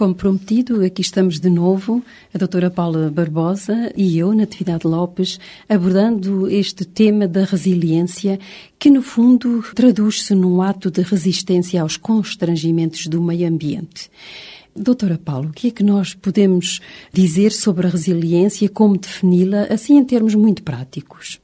Como prometido, aqui estamos de novo, a doutora Paula Barbosa e eu, Natividade Lopes, abordando este tema da resiliência, que no fundo traduz-se num ato de resistência aos constrangimentos do meio ambiente. Doutora Paula, o que é que nós podemos dizer sobre a resiliência, como defini-la, assim em termos muito práticos?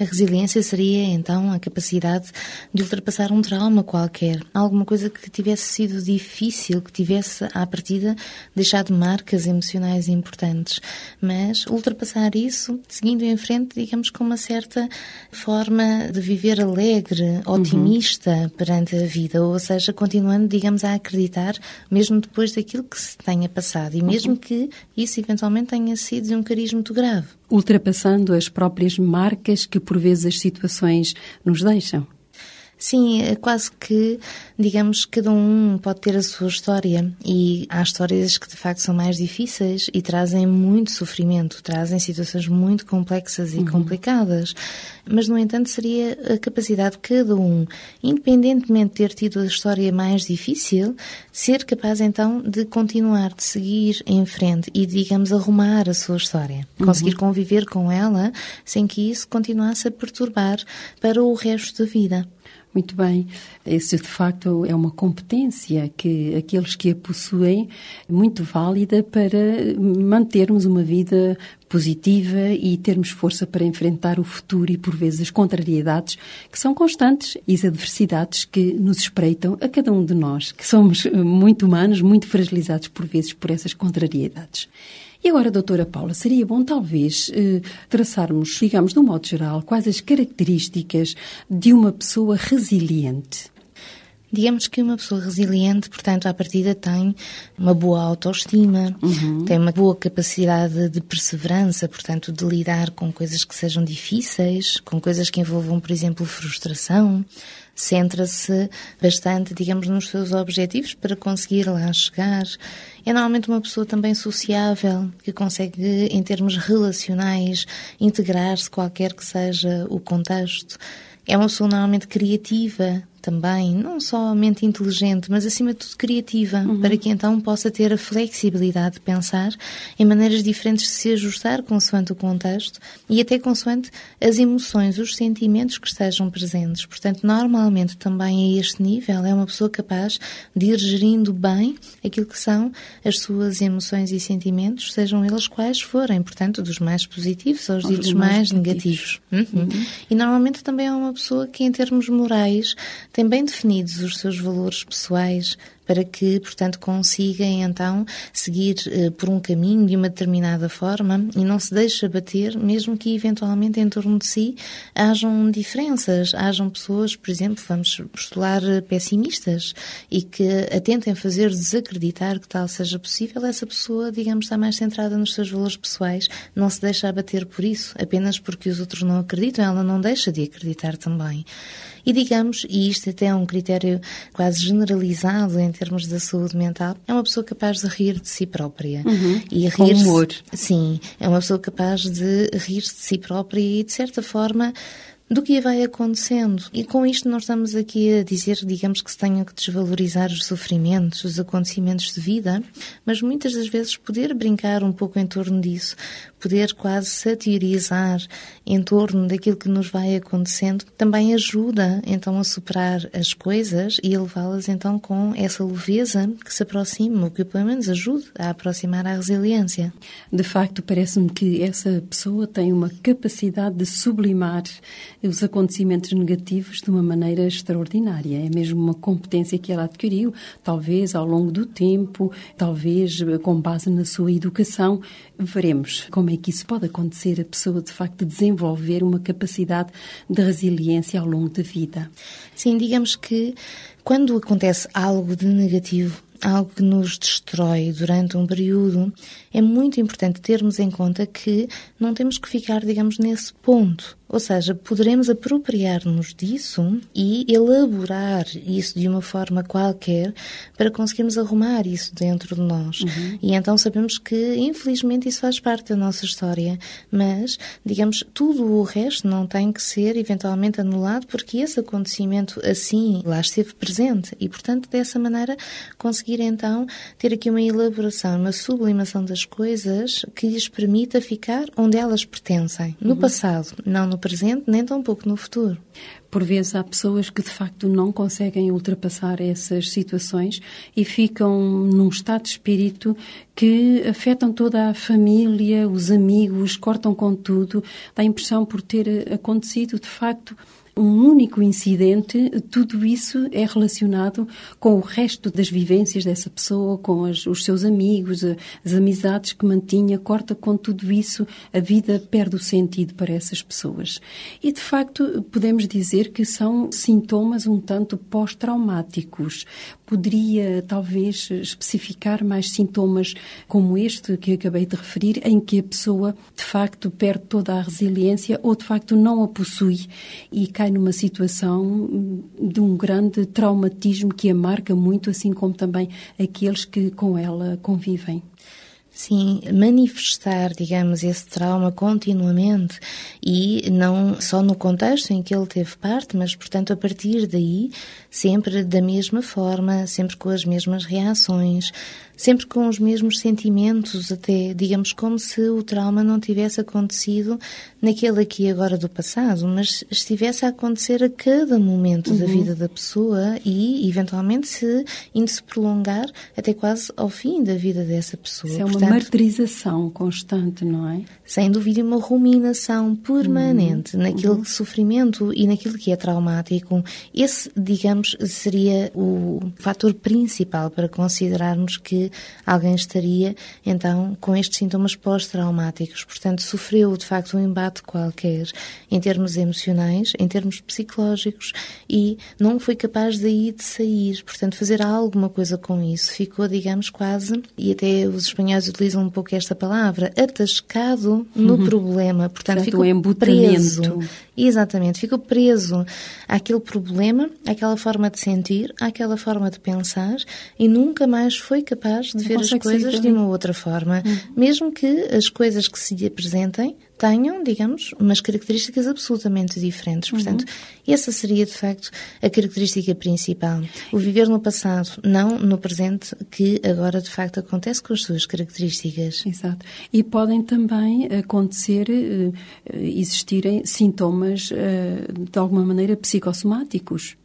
A resiliência seria então a capacidade de ultrapassar um trauma qualquer, alguma coisa que tivesse sido difícil, que tivesse à partida deixado marcas emocionais importantes, mas ultrapassar isso, seguindo em frente, digamos com uma certa forma de viver alegre, otimista uhum. perante a vida, ou seja, continuando, digamos, a acreditar mesmo depois daquilo que se tenha passado. E mesmo uhum. que isso eventualmente tenha sido de um cariz muito grave ultrapassando as próprias marcas que por vezes as situações nos deixam. Sim, é quase que, digamos, cada um pode ter a sua história e há histórias que de facto são mais difíceis e trazem muito sofrimento, trazem situações muito complexas e uhum. complicadas. Mas, no entanto, seria a capacidade de cada um, independentemente de ter tido a história mais difícil, ser capaz então de continuar, de seguir em frente e, digamos, arrumar a sua história. Uhum. Conseguir conviver com ela sem que isso continuasse a perturbar para o resto da vida. Muito bem. Isso, de facto, é uma competência que aqueles que a possuem, muito válida para mantermos uma vida positiva e termos força para enfrentar o futuro e, por vezes, as contrariedades que são constantes e as adversidades que nos espreitam a cada um de nós, que somos muito humanos, muito fragilizados, por vezes, por essas contrariedades. E agora, doutora Paula, seria bom talvez eh, traçarmos, digamos, de um modo geral, quais as características de uma pessoa resiliente? Digamos que uma pessoa resiliente, portanto, à partida tem uma boa autoestima, uhum. tem uma boa capacidade de perseverança, portanto, de lidar com coisas que sejam difíceis, com coisas que envolvam, por exemplo, frustração, centra-se bastante, digamos, nos seus objetivos para conseguir lá chegar. É normalmente uma pessoa também sociável, que consegue, em termos relacionais, integrar-se qualquer que seja o contexto. É uma pessoa normalmente criativa, também, não somente inteligente, mas acima de tudo criativa, uhum. para que então possa ter a flexibilidade de pensar em maneiras diferentes de se ajustar consoante o contexto e até consoante as emoções, os sentimentos que estejam presentes. Portanto, normalmente também a este nível é uma pessoa capaz de ir gerindo bem aquilo que são as suas emoções e sentimentos, sejam eles quais forem, portanto, dos mais positivos aos ditos mais, mais negativos. Uhum. Uhum. E normalmente também é uma pessoa que, em termos morais, tem bem definidos os seus valores pessoais, para que, portanto, consiga então seguir uh, por um caminho de uma determinada forma e não se deixe abater, mesmo que eventualmente em torno de si hajam diferenças, hajam pessoas, por exemplo, vamos postular eh, pessimistas e que a tentem fazer desacreditar que tal seja possível, essa pessoa, digamos, está mais centrada nos seus valores pessoais, não se deixa abater por isso, apenas porque os outros não acreditam, ela não deixa de acreditar também. E digamos, e isto até é um critério quase generalizado em termos da saúde mental, é uma pessoa capaz de rir de si própria. Uhum. E rir humor. Sim, é uma pessoa capaz de rir-se de si própria e, de certa forma, do que vai acontecendo. E com isto não estamos aqui a dizer, digamos, que se tenham que desvalorizar os sofrimentos, os acontecimentos de vida, mas muitas das vezes poder brincar um pouco em torno disso, poder quase satirizar em torno daquilo que nos vai acontecendo, também ajuda então a superar as coisas e a levá-las então com essa leveza que se aproxima, o que pelo menos ajuda a aproximar a resiliência. De facto, parece-me que essa pessoa tem uma capacidade de sublimar os acontecimentos negativos de uma maneira extraordinária. É mesmo uma competência que ela adquiriu, talvez ao longo do tempo, talvez com base na sua educação. Veremos como é que isso pode acontecer, a pessoa de facto desenvolver uma capacidade de resiliência ao longo da vida. Sim, digamos que quando acontece algo de negativo algo que nos destrói durante um período, é muito importante termos em conta que não temos que ficar, digamos, nesse ponto. Ou seja, poderemos apropriar-nos disso e elaborar isso de uma forma qualquer para conseguirmos arrumar isso dentro de nós. Uhum. E então sabemos que, infelizmente, isso faz parte da nossa história. Mas, digamos, tudo o resto não tem que ser eventualmente anulado porque esse acontecimento assim lá esteve presente. E, portanto, dessa maneira, conseguir então ter aqui uma elaboração, uma sublimação das coisas que lhes permita ficar onde elas pertencem. No uhum. passado, não no presente, nem tão pouco no futuro. Por vezes há pessoas que de facto não conseguem ultrapassar essas situações e ficam num estado de espírito que afetam toda a família, os amigos, cortam com tudo. Dá a impressão por ter acontecido de facto um único incidente, tudo isso é relacionado com o resto das vivências dessa pessoa, com as, os seus amigos, as amizades que mantinha, corta com tudo isso, a vida perde o sentido para essas pessoas. E, de facto, podemos dizer que são sintomas um tanto pós-traumáticos. Poderia, talvez, especificar mais sintomas como este que acabei de referir, em que a pessoa, de facto, perde toda a resiliência ou, de facto, não a possui e cai numa situação de um grande traumatismo que a marca muito, assim como também aqueles que com ela convivem. Sim, manifestar, digamos, esse trauma continuamente e não só no contexto em que ele teve parte, mas, portanto, a partir daí, sempre da mesma forma, sempre com as mesmas reações, sempre com os mesmos sentimentos, até, digamos, como se o trauma não tivesse acontecido naquele aqui agora do passado, mas estivesse a acontecer a cada momento uhum. da vida da pessoa e, eventualmente, se indo se prolongar até quase ao fim da vida dessa pessoa. Isso é uma Portanto, martirização constante, não é? Sem dúvida, uma ruminação permanente uhum. naquele uhum. sofrimento e naquilo que é traumático. Esse, digamos, seria o fator principal para considerarmos que alguém estaria então com estes sintomas pós-traumáticos. Portanto, sofreu de facto um embate qualquer em termos emocionais, em termos psicológicos e não foi capaz daí de sair. Portanto, fazer alguma coisa com isso. Ficou, digamos, quase, e até os espanhóis utilizam um pouco esta palavra, atascado no uhum. problema. Portanto, ficou preso. Exatamente, ficou preso àquele problema, àquela forma de sentir, àquela forma de pensar e nunca mais foi capaz de ver as coisas de uma outra forma, uhum. mesmo que as coisas que se lhe apresentem tenham, digamos, umas características absolutamente diferentes. Portanto, uhum. essa seria, de facto, a característica principal. O viver no passado, não no presente, que agora, de facto, acontece com as suas características. Exato. E podem também acontecer, eh, existirem sintomas, eh, de alguma maneira, psicossomáticos.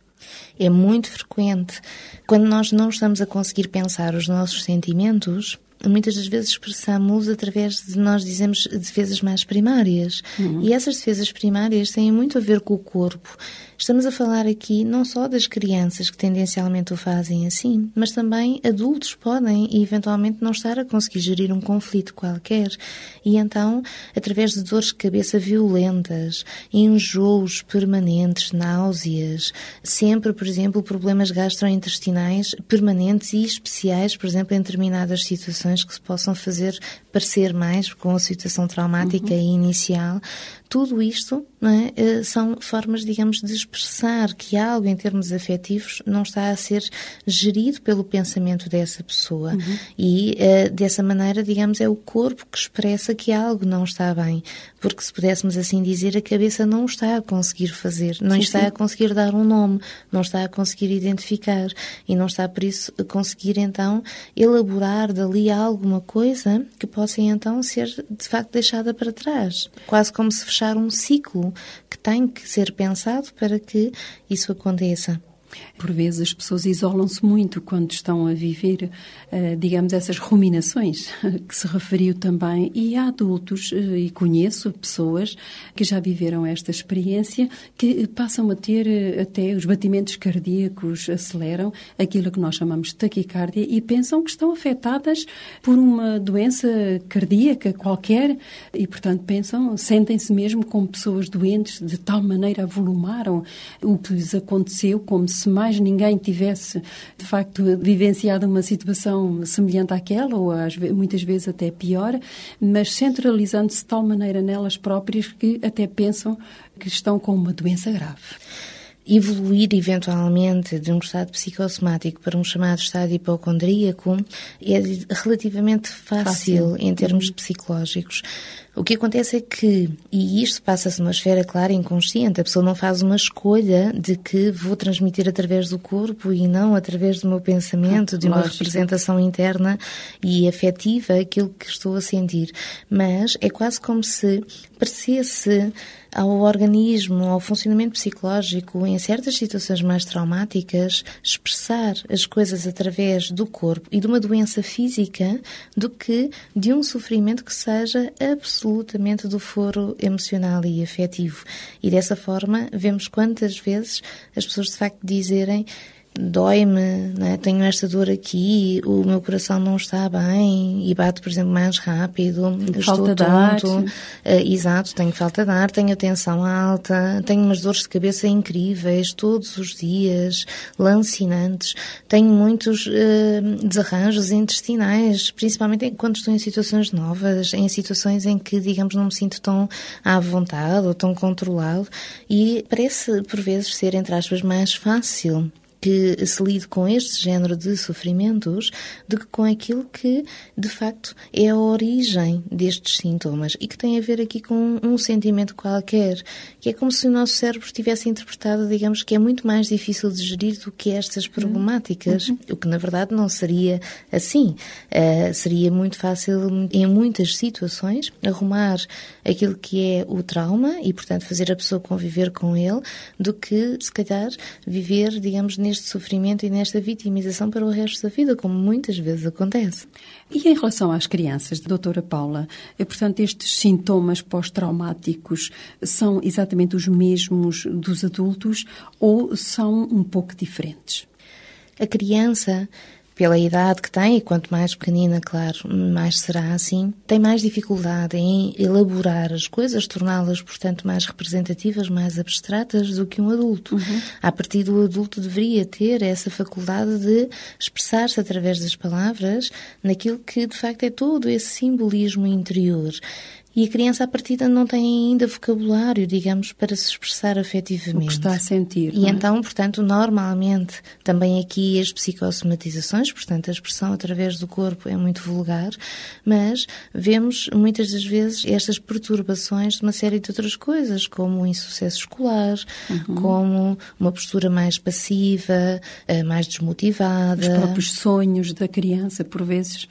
É muito frequente. Quando nós não estamos a conseguir pensar os nossos sentimentos, muitas das vezes expressamos através de nós dizemos defesas mais primárias. Uhum. E essas defesas primárias têm muito a ver com o corpo. Estamos a falar aqui não só das crianças que tendencialmente o fazem assim, mas também adultos podem e eventualmente não estar a conseguir gerir um conflito qualquer. E então, através de dores de cabeça violentas, enjoos permanentes, náuseas, sempre, por exemplo, problemas gastrointestinais permanentes e especiais, por exemplo, em determinadas situações que se possam fazer parecer mais com a situação traumática uhum. inicial, tudo isto é, eh, são formas, digamos, de expressar que algo em termos afetivos não está a ser gerido pelo pensamento dessa pessoa. Uhum. E uh, dessa maneira, digamos, é o corpo que expressa que algo não está bem. Porque se pudéssemos assim dizer, a cabeça não está a conseguir fazer, não sim, está sim. a conseguir dar um nome, não está a conseguir identificar e não está, por isso, a conseguir então elaborar dali alguma coisa que possa então ser de facto deixada para trás. Quase como se fechar um ciclo que tem que ser pensado para que isso aconteça. Por vezes as pessoas isolam-se muito quando estão a viver, eh, digamos, essas ruminações que se referiu também. E há adultos, eh, e conheço pessoas que já viveram esta experiência, que passam a ter eh, até os batimentos cardíacos aceleram, aquilo que nós chamamos de taquicardia, e pensam que estão afetadas por uma doença cardíaca qualquer, e portanto pensam, sentem-se mesmo como pessoas doentes, de tal maneira avolumaram o que lhes aconteceu, como se se mais ninguém tivesse, de facto, vivenciado uma situação semelhante àquela, ou às, muitas vezes até pior, mas centralizando-se de tal maneira nelas próprias que até pensam que estão com uma doença grave evoluir eventualmente de um estado psicossomático para um chamado estado hipocondríaco é relativamente fácil, fácil. em termos uhum. psicológicos. O que acontece é que, e isto passa-se numa esfera clara e inconsciente, a pessoa não faz uma escolha de que vou transmitir através do corpo e não através do meu pensamento, de uma Lógico. representação interna e afetiva aquilo que estou a sentir. Mas é quase como se parecesse ao organismo, ao funcionamento psicológico, em certas situações mais traumáticas, expressar as coisas através do corpo e de uma doença física do que de um sofrimento que seja absolutamente do foro emocional e afetivo. E dessa forma, vemos quantas vezes as pessoas de facto dizerem dói-me, né? tenho esta dor aqui, o meu coração não está bem e bate, por exemplo, mais rápido, falta estou tonto, uh, exato, tenho falta de ar, tenho tensão alta, tenho umas dores de cabeça incríveis todos os dias, lancinantes, tenho muitos uh, desarranjos intestinais, principalmente quando estou em situações novas, em situações em que, digamos, não me sinto tão à vontade ou tão controlado. E parece, por vezes, ser, entre aspas, mais fácil que se lide com este género de sofrimentos do que com aquilo que, de facto, é a origem destes sintomas e que tem a ver aqui com um sentimento qualquer, que é como se o nosso cérebro tivesse interpretado, digamos, que é muito mais difícil de gerir do que estas problemáticas, uhum. o que na verdade não seria assim. Uh, seria muito fácil, em muitas situações, arrumar aquilo que é o trauma e, portanto, fazer a pessoa conviver com ele, do que, se calhar, viver, digamos, neste neste sofrimento e nesta vitimização para o resto da vida, como muitas vezes acontece. E em relação às crianças, doutora Paula, é, portanto, estes sintomas pós-traumáticos são exatamente os mesmos dos adultos ou são um pouco diferentes? A criança pela idade que tem, e quanto mais pequenina, claro, mais será assim, tem mais dificuldade em elaborar as coisas, torná-las, portanto, mais representativas, mais abstratas do que um adulto. Uhum. A partir do adulto deveria ter essa faculdade de expressar-se através das palavras naquilo que, de facto, é todo esse simbolismo interior. E a criança, à partida, não tem ainda vocabulário, digamos, para se expressar afetivamente. O que está a sentir. E é? então, portanto, normalmente, também aqui as psicossomatizações, portanto, a expressão através do corpo é muito vulgar, mas vemos muitas das vezes estas perturbações de uma série de outras coisas, como o insucesso escolar, uhum. como uma postura mais passiva, eh, mais desmotivada. Os próprios sonhos da criança, por vezes,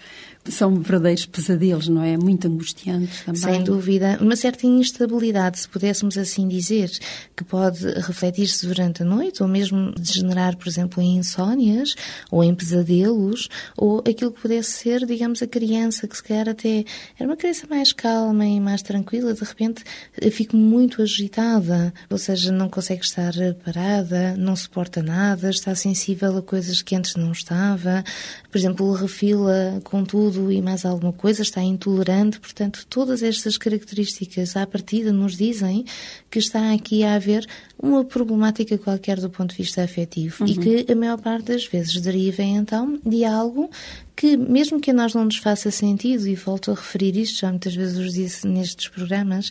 são verdadeiros pesadelos, não é? Muito angustiantes também. Sem dúvida. Uma certa instabilidade, se pudéssemos assim dizer, que pode refletir-se durante a noite ou mesmo degenerar, por exemplo, em insónias ou em pesadelos ou aquilo que pudesse ser, digamos, a criança que se calhar até era uma criança mais calma e mais tranquila, de repente fica muito agitada, ou seja, não consegue estar parada, não suporta nada, está sensível a coisas que antes não estava, por exemplo, refila com tudo tudo e mais alguma coisa, está intolerante, portanto, todas estas características à partida nos dizem que está aqui a haver uma problemática qualquer do ponto de vista afetivo uhum. e que a maior parte das vezes deriva então de algo que, mesmo que a nós não nos faça sentido, e volto a referir isto, já muitas vezes os disse nestes programas,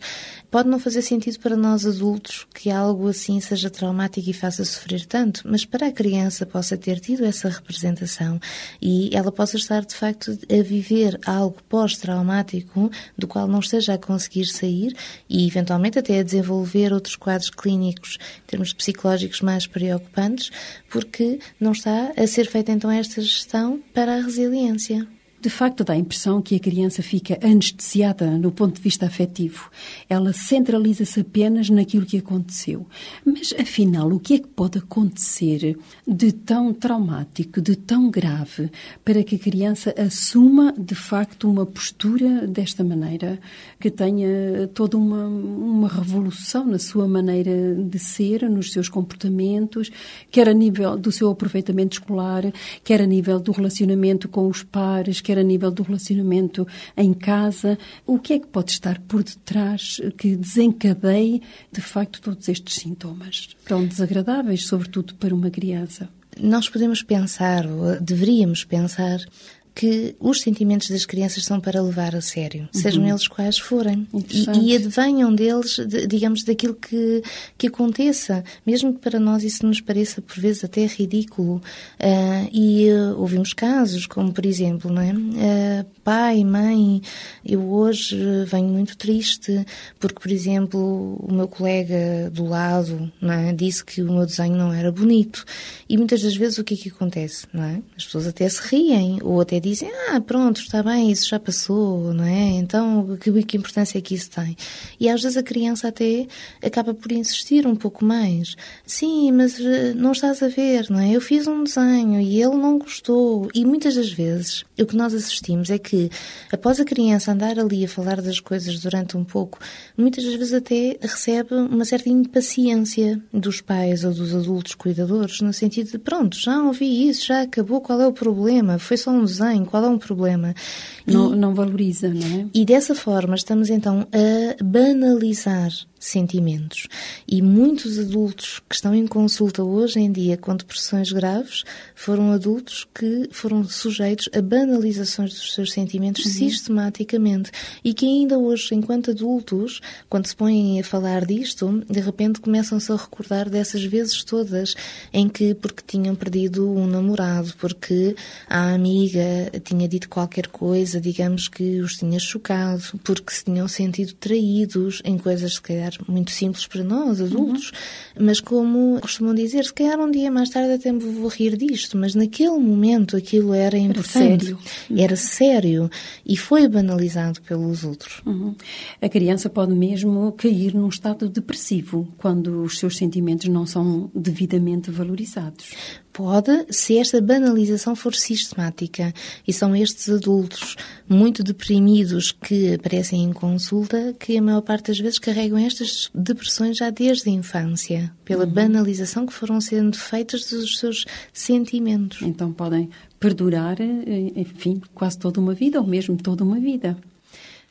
pode não fazer sentido para nós adultos que algo assim seja traumático e faça sofrer tanto, mas para a criança possa ter tido essa representação e ela possa estar de facto a viver algo pós-traumático do qual não esteja a conseguir sair e eventualmente até a desenvolver outros quadros clínicos, em termos psicológicos mais preocupantes, porque não está a ser feita então esta gestão para a resiliência. audiencia. De facto, dá a impressão que a criança fica anestesiada no ponto de vista afetivo. Ela centraliza-se apenas naquilo que aconteceu. Mas, afinal, o que é que pode acontecer de tão traumático, de tão grave, para que a criança assuma, de facto, uma postura desta maneira, que tenha toda uma, uma revolução na sua maneira de ser, nos seus comportamentos, quer a nível do seu aproveitamento escolar, quer a nível do relacionamento com os pares, quer quer a nível do relacionamento em casa. O que é que pode estar por detrás que desencadeie, de facto, todos estes sintomas? Tão desagradáveis, sobretudo para uma criança. Nós podemos pensar, ou deveríamos pensar, que os sentimentos das crianças são para levar a sério, uhum. sejam eles quais forem. E, e advenham deles, de, digamos, daquilo que, que aconteça, mesmo que para nós isso nos pareça por vezes até ridículo. Uh, e uh, ouvimos casos, como por exemplo, não é? Uh, pai, mãe, eu hoje venho muito triste porque, por exemplo, o meu colega do lado é? disse que o meu desenho não era bonito. E muitas das vezes o que é que acontece? É? As pessoas até se riem ou até dizem, ah, pronto, está bem, isso já passou, não é? Então, que, que importância é que isso tem? E às vezes a criança até acaba por insistir um pouco mais. Sim, mas eh, não estás a ver, não é? Eu fiz um desenho e ele não gostou. E muitas das vezes o que nós assistimos é que, após a criança andar ali a falar das coisas durante um pouco, muitas das vezes até recebe uma certa impaciência dos pais ou dos adultos cuidadores, no sentido de, pronto, já ouvi isso, já acabou, qual é o problema? Foi só um desenho qual é um problema? Não, e, não valoriza, não é? E dessa forma estamos então a banalizar sentimentos. E muitos adultos que estão em consulta hoje em dia com depressões graves foram adultos que foram sujeitos a banalizações dos seus sentimentos uhum. sistematicamente e que ainda hoje, enquanto adultos, quando se põem a falar disto, de repente começam-se a recordar dessas vezes todas em que, porque tinham perdido um namorado, porque a amiga tinha dito qualquer coisa, digamos que os tinha chocado, porque se tinham sentido traídos em coisas, se calhar, muito simples para nós, adultos, uhum. mas como costumam dizer, se calhar um dia mais tarde até me vou rir disto, mas naquele momento aquilo era importante. Era sério. Era sério e foi banalizado pelos outros. Uhum. A criança pode mesmo cair num estado depressivo quando os seus sentimentos não são devidamente valorizados pode se esta banalização for sistemática. E são estes adultos muito deprimidos que aparecem em consulta que a maior parte das vezes carregam estas depressões já desde a infância, pela uhum. banalização que foram sendo feitas dos seus sentimentos. Então podem perdurar, eh, enfim, quase toda uma vida ou mesmo toda uma vida.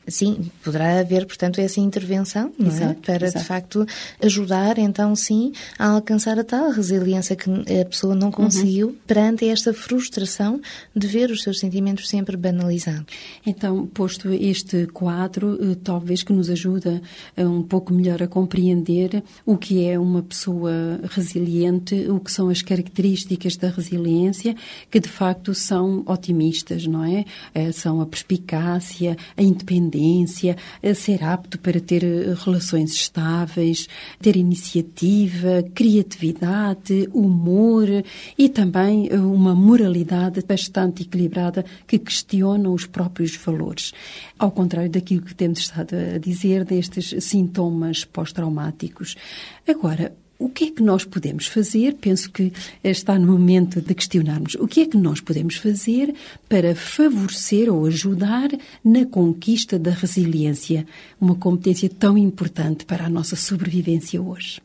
Sim, poderá haver, portanto, essa intervenção é? exato, é? para, exato. de facto, ajudar, então, sim, a alcançar a tal resiliência que a pessoa não conseguiu uhum. perante esta frustração de ver os seus sentimentos sempre banalizados. Então, posto este quadro, eh, talvez que nos ajuda um pouco melhor a compreender o que é uma pessoa resiliente, o que são as características da resiliência, que de facto são otimistas, não é? Eh, são a perspicácia, a independência independência, ser apto para ter eh, relações estáveis, ter iniciativa, criatividade, humor e também eh, uma moralidade bastante equilibrada que questiona os próprios valores. Ao contrário daquilo que temos estado a dizer destes sintomas pós-traumáticos. Agora, o que é que nós podemos fazer? Penso que está no momento de questionarmos o que é que nós podemos fazer para favorecer ou ajudar na conquista da resiliência, uma competência tão importante para a nossa sobrevivência hoje.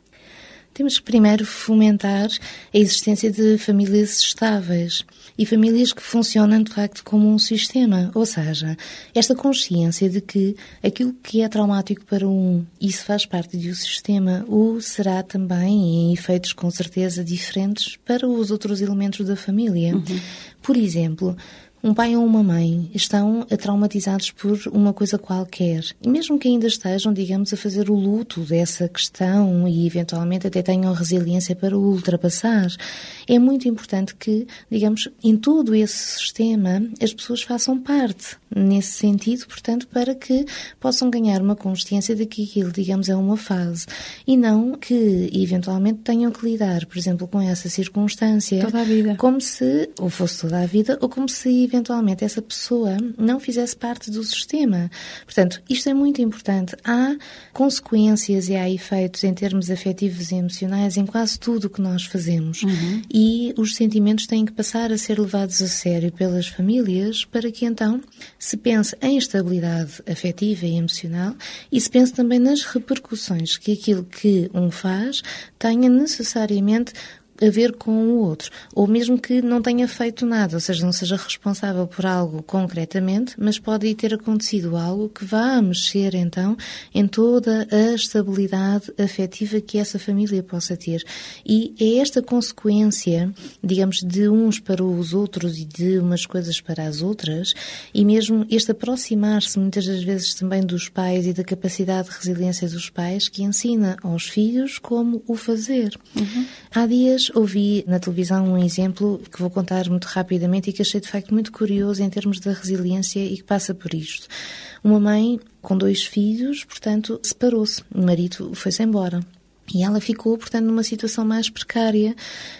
Temos que primeiro fomentar a existência de famílias estáveis e famílias que funcionam de facto como um sistema, ou seja, esta consciência de que aquilo que é traumático para um, isso faz parte de um sistema, o será também em efeitos com certeza diferentes para os outros elementos da família. Uhum. Por exemplo, um pai ou uma mãe estão traumatizados por uma coisa qualquer, e mesmo que ainda estejam, digamos, a fazer o luto dessa questão e eventualmente até tenham resiliência para o ultrapassar, é muito importante que, digamos, em todo esse sistema as pessoas façam parte nesse sentido, portanto, para que possam ganhar uma consciência de que aquilo, digamos, é uma fase e não que eventualmente tenham que lidar, por exemplo, com essa circunstância toda a vida. como se ou fosse toda a vida ou como se eventualmente essa pessoa não fizesse parte do sistema. Portanto, isto é muito importante. Há consequências e há efeitos em termos afetivos e emocionais em quase tudo o que nós fazemos. Uhum. E os sentimentos têm que passar a ser levados a sério pelas famílias para que então se pense em estabilidade afetiva e emocional e se pense também nas repercussões que aquilo que um faz tenha necessariamente a ver com o outro, ou mesmo que não tenha feito nada, ou seja, não seja responsável por algo concretamente, mas pode ter acontecido algo que vá mexer então em toda a estabilidade afetiva que essa família possa ter. E é esta consequência, digamos, de uns para os outros e de umas coisas para as outras, e mesmo este aproximar-se muitas das vezes também dos pais e da capacidade de resiliência dos pais que ensina aos filhos como o fazer. Uhum. Há dias ouvi na televisão um exemplo que vou contar muito rapidamente e que achei de facto muito curioso em termos da resiliência e que passa por isto. Uma mãe com dois filhos, portanto, separou-se. O marido foi-se embora. E ela ficou, portanto, numa situação mais precária.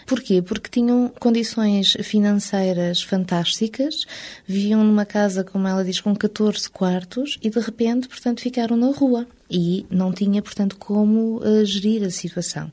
Porquê? Porque tinham condições financeiras fantásticas, viviam numa casa, como ela diz, com 14 quartos e de repente, portanto, ficaram na rua e não tinha, portanto, como uh, gerir a situação.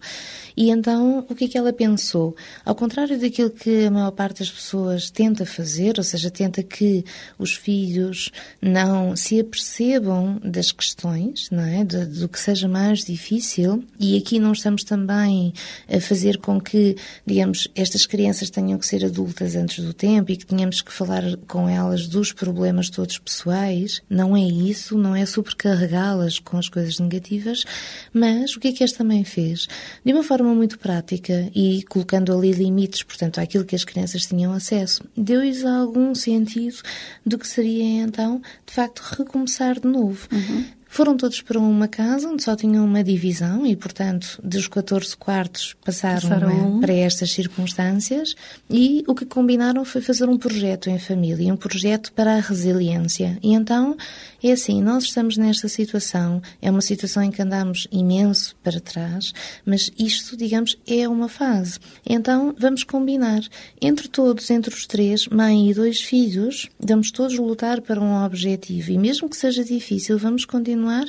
E então, o que é que ela pensou? Ao contrário daquilo que a maior parte das pessoas tenta fazer, ou seja, tenta que os filhos não se apercebam das questões, não é? Do, do que seja mais difícil, e aqui não estamos também a fazer com que, digamos, estas crianças tenham que ser adultas antes do tempo e que tenhamos que falar com elas dos problemas todos pessoais. Não é isso, não é supercarregá-las com as coisas negativas, mas o que é que esta mãe fez? De uma forma forma muito prática e colocando ali limites, portanto, àquilo que as crianças tinham acesso, deu-lhes algum sentido do que seria então, de facto, recomeçar de novo. Uhum. Foram todos para uma casa onde só tinham uma divisão e, portanto, dos 14 quartos passaram, passaram. para estas circunstâncias e o que combinaram foi fazer um projeto em família, um projeto para a resiliência. E então, é assim, nós estamos nesta situação, é uma situação em que andamos imenso para trás, mas isto, digamos, é uma fase. Então, vamos combinar. Entre todos, entre os três, mãe e dois filhos, vamos todos lutar para um objetivo e mesmo que seja difícil, vamos continuar continuar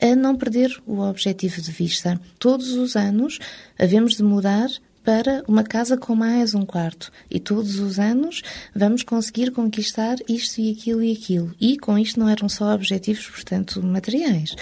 a não perder o objetivo de vista. Todos os anos havemos de mudar para uma casa com mais um quarto. E todos os anos vamos conseguir conquistar isto e aquilo e aquilo. E com isto não eram só objetivos, portanto, materiais.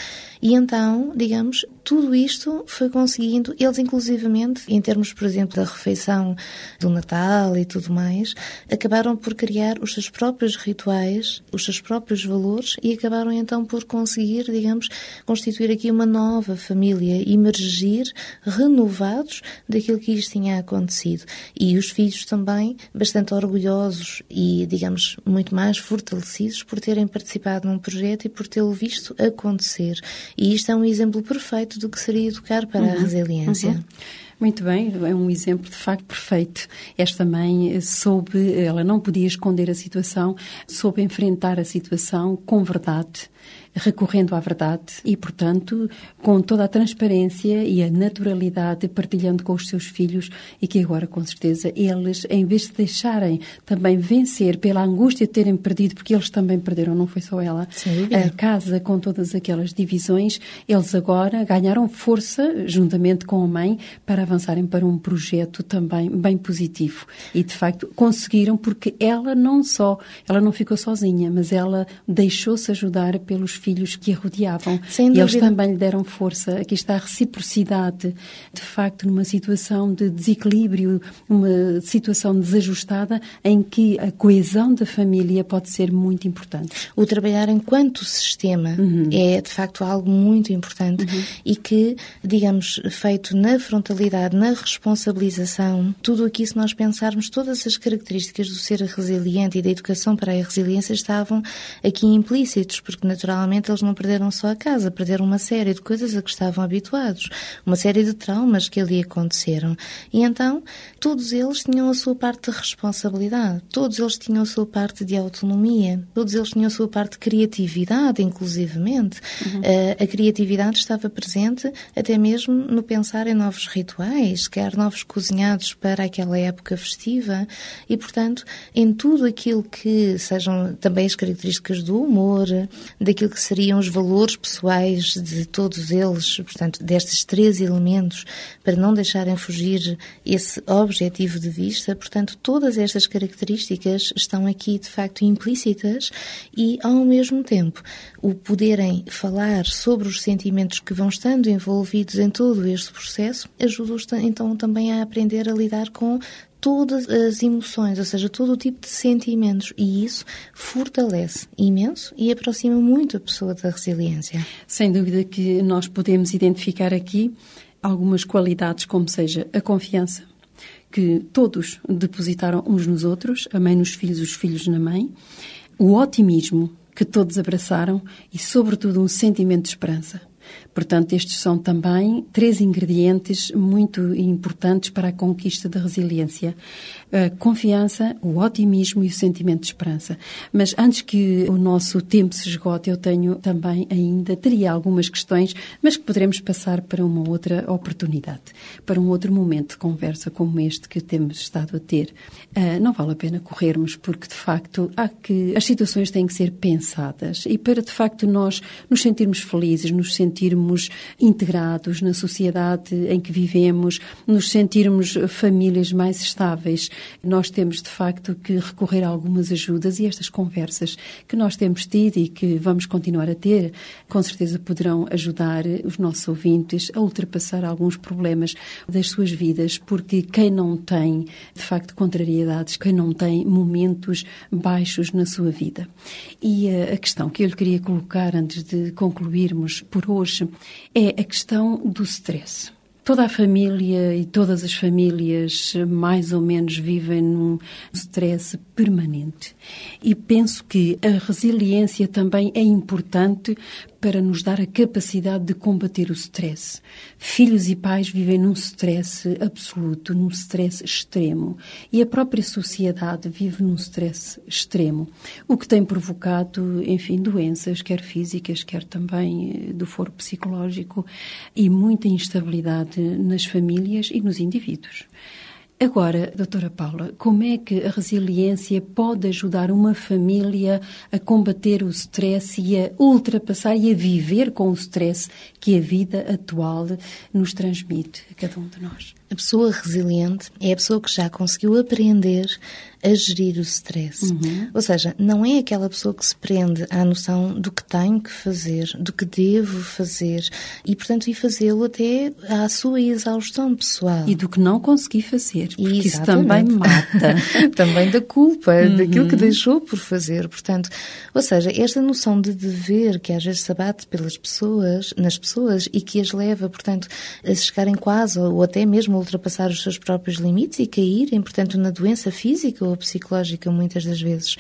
E então, digamos, tudo isto foi conseguindo, eles inclusivamente, em termos, por exemplo, da refeição do Natal e tudo mais, acabaram por criar os seus próprios rituais, os seus próprios valores e acabaram então por conseguir, digamos, constituir aqui uma nova família, emergir renovados daquilo que isto tinha acontecido. E os filhos também bastante orgulhosos e, digamos, muito mais fortalecidos por terem participado num projeto e por tê-lo visto acontecer. E isto é um exemplo perfeito do que seria educar para uhum, a resiliência. Uhum. Muito bem, é um exemplo de facto perfeito. Esta mãe soube, ela não podia esconder a situação, soube enfrentar a situação com verdade recorrendo à verdade e, portanto, com toda a transparência e a naturalidade, partilhando com os seus filhos e que agora, com certeza, eles, em vez de deixarem também vencer pela angústia de terem perdido, porque eles também perderam, não foi só ela, a casa com todas aquelas divisões, eles agora ganharam força, juntamente com a mãe, para avançarem para um projeto também bem positivo. E, de facto, conseguiram, porque ela não só, ela não ficou sozinha, mas ela deixou-se ajudar pelos filhos que a rodeavam. Sem dúvida. Eles também lhe deram força. Aqui está a reciprocidade, de facto, numa situação de desequilíbrio, uma situação desajustada, em que a coesão da família pode ser muito importante. O trabalhar enquanto sistema uhum. é, de facto, algo muito importante uhum. e que, digamos, feito na frontalidade, na responsabilização, tudo aqui, se nós pensarmos, todas as características do ser resiliente e da educação para a resiliência estavam aqui implícitos, porque naturalmente eles não perderam só a casa, perderam uma série de coisas a que estavam habituados, uma série de traumas que ali aconteceram. E então, todos eles tinham a sua parte de responsabilidade, todos eles tinham a sua parte de autonomia, todos eles tinham a sua parte de criatividade, inclusivamente. Uhum. A, a criatividade estava presente até mesmo no pensar em novos rituais, quer novos cozinhados para aquela época festiva e, portanto, em tudo aquilo que sejam também as características do humor, daquilo que seriam os valores pessoais de todos eles, portanto, destes três elementos, para não deixarem fugir esse objetivo de vista. Portanto, todas estas características estão aqui de facto implícitas e, ao mesmo tempo, o poderem falar sobre os sentimentos que vão estando envolvidos em todo este processo ajuda-os então também a aprender a lidar com todas as emoções, ou seja, todo o tipo de sentimentos. E isso fortalece imenso e aproxima muito a pessoa da resiliência. Sem dúvida que nós podemos identificar aqui algumas qualidades, como seja a confiança, que todos depositaram uns nos outros, a mãe nos filhos, os filhos na mãe, o otimismo que todos abraçaram e, sobretudo, um sentimento de esperança. Portanto, estes são também três ingredientes muito importantes para a conquista da resiliência: a confiança, o otimismo e o sentimento de esperança. Mas antes que o nosso tempo se esgote, eu tenho também ainda teria algumas questões, mas que poderemos passar para uma outra oportunidade, para um outro momento de conversa como este que temos estado a ter. Uh, não vale a pena corrermos, porque de facto há que as situações têm que ser pensadas e para de facto nós nos sentirmos felizes, nos sentirmos integrados na sociedade em que vivemos, nos sentirmos famílias mais estáveis, nós temos de facto que recorrer a algumas ajudas e estas conversas que nós temos tido e que vamos continuar a ter, com certeza poderão ajudar os nossos ouvintes a ultrapassar alguns problemas das suas vidas, porque quem não tem, de facto, contrariedades, quem não tem momentos baixos na sua vida. E a questão que eu lhe queria colocar antes de concluirmos por hoje é a questão do stress. Toda a família e todas as famílias mais ou menos vivem num stress permanente. E penso que a resiliência também é importante para nos dar a capacidade de combater o stress. Filhos e pais vivem num stress absoluto, num stress extremo. E a própria sociedade vive num stress extremo, o que tem provocado, enfim, doenças, quer físicas, quer também eh, do foro psicológico, e muita instabilidade nas famílias e nos indivíduos. Agora, doutora Paula, como é que a resiliência pode ajudar uma família a combater o stress e a ultrapassar e a viver com o stress que a vida atual nos transmite a cada um de nós? A pessoa resiliente é a pessoa que já conseguiu aprender a gerir o stress. Uhum. Ou seja, não é aquela pessoa que se prende à noção do que tenho que fazer, do que devo fazer e, portanto, ir fazê-lo até à sua exaustão pessoal. E do que não consegui fazer, porque Exatamente. isso também mata. também da culpa, uhum. daquilo que deixou por fazer. Portanto, ou seja, esta noção de dever que às vezes se abate pelas pessoas, nas pessoas e que as leva, portanto, a chegarem quase ou até mesmo a ultrapassar os seus próprios limites e caírem, portanto, na doença física ou psicológica muitas das vezes.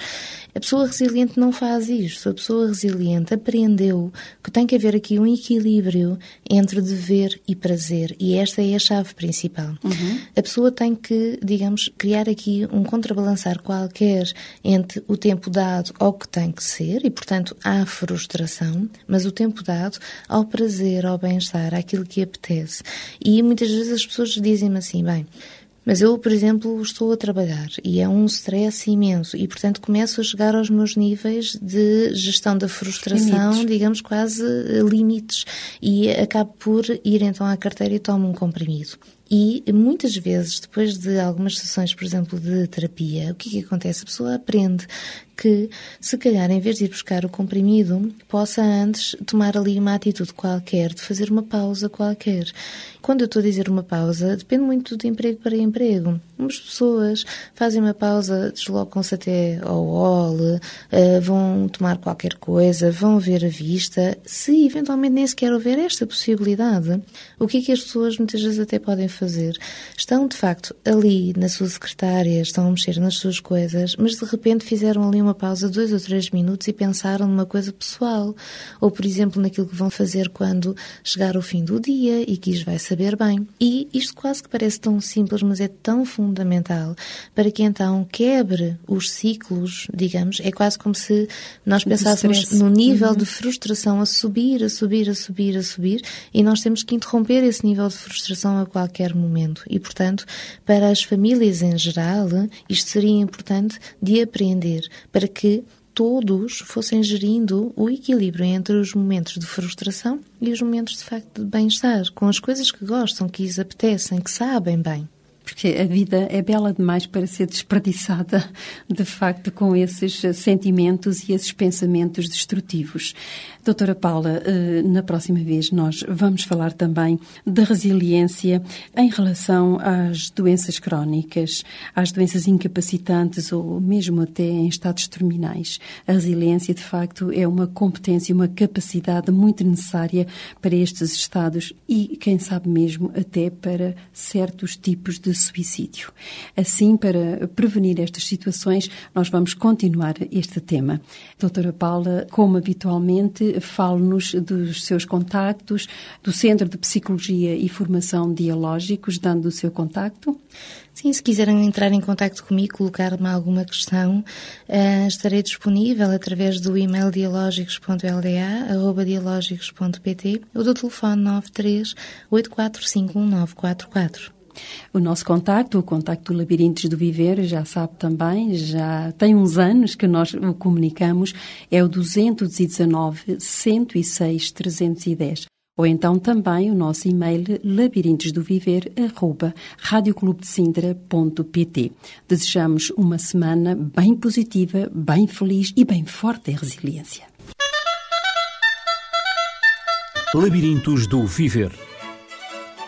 A pessoa resiliente não faz isto. A pessoa resiliente aprendeu que tem que haver aqui um equilíbrio entre dever e prazer e esta é a chave principal. Uhum. A pessoa tem que, digamos, criar aqui um contrabalançar qualquer entre o tempo dado ao que tem que ser e, portanto, à frustração, mas o tempo dado ao prazer, ao bem-estar, àquilo que apetece. E muitas vezes as pessoas dizem-me assim, bem, mas eu, por exemplo, estou a trabalhar e é um stress imenso e, portanto, começo a chegar aos meus níveis de gestão da frustração, limites. digamos, quase eh, limites. E acabo por ir então à carteira e tomo um comprimido. E muitas vezes, depois de algumas sessões, por exemplo, de terapia, o que, é que acontece? A pessoa aprende que, se calhar, em vez de ir buscar o comprimido, possa antes tomar ali uma atitude qualquer, de fazer uma pausa qualquer. Quando eu estou a dizer uma pausa, depende muito de emprego para emprego. Umas pessoas fazem uma pausa, deslocam-se até ao hall, uh, vão tomar qualquer coisa, vão ver a vista. Se eventualmente nem sequer houver esta possibilidade, o que é que as pessoas muitas vezes até podem fazer? Estão, de facto, ali na sua secretária, estão a mexer nas suas coisas, mas de repente fizeram ali uma pausa dois ou três minutos e pensaram numa coisa pessoal. Ou, por exemplo, naquilo que vão fazer quando chegar o fim do dia e que isso vai saber bem. E isto quase que parece tão simples, mas é tão fundamental para que então quebre os ciclos, digamos. É quase como se nós pensássemos no nível uhum. de frustração a subir, a subir, a subir, a subir, e nós temos que interromper esse nível de frustração a qualquer momento. E, portanto, para as famílias em geral, isto seria importante de aprender para que todos fossem gerindo o equilíbrio entre os momentos de frustração e os momentos de facto de bem-estar, com as coisas que gostam, que lhes apetecem, que sabem bem. Porque a vida é bela demais para ser desperdiçada, de facto, com esses sentimentos e esses pensamentos destrutivos. Doutora Paula, eh, na próxima vez nós vamos falar também da resiliência em relação às doenças crónicas, às doenças incapacitantes ou mesmo até em estados terminais. A resiliência, de facto, é uma competência, uma capacidade muito necessária para estes estados e, quem sabe mesmo, até para certos tipos de suicídio. Assim, para prevenir estas situações, nós vamos continuar este tema. Doutora Paula, como habitualmente, fale-nos dos seus contactos, do Centro de Psicologia e Formação Dialógicos, dando o seu contacto. Sim, se quiserem entrar em contato comigo, colocar-me alguma questão, uh, estarei disponível através do e-mail dialógicos.lda.dialógicos.pt ou do telefone 93 8451 o nosso contacto, o contacto do Labirintos do Viver, já sabe também, já tem uns anos que nós o comunicamos, é o 219 106 310 ou então também o nosso e-mail labirintosdoviver@radioclubdesintra.pt. Desejamos uma semana bem positiva, bem feliz e bem forte em resiliência. Labirintos do Viver.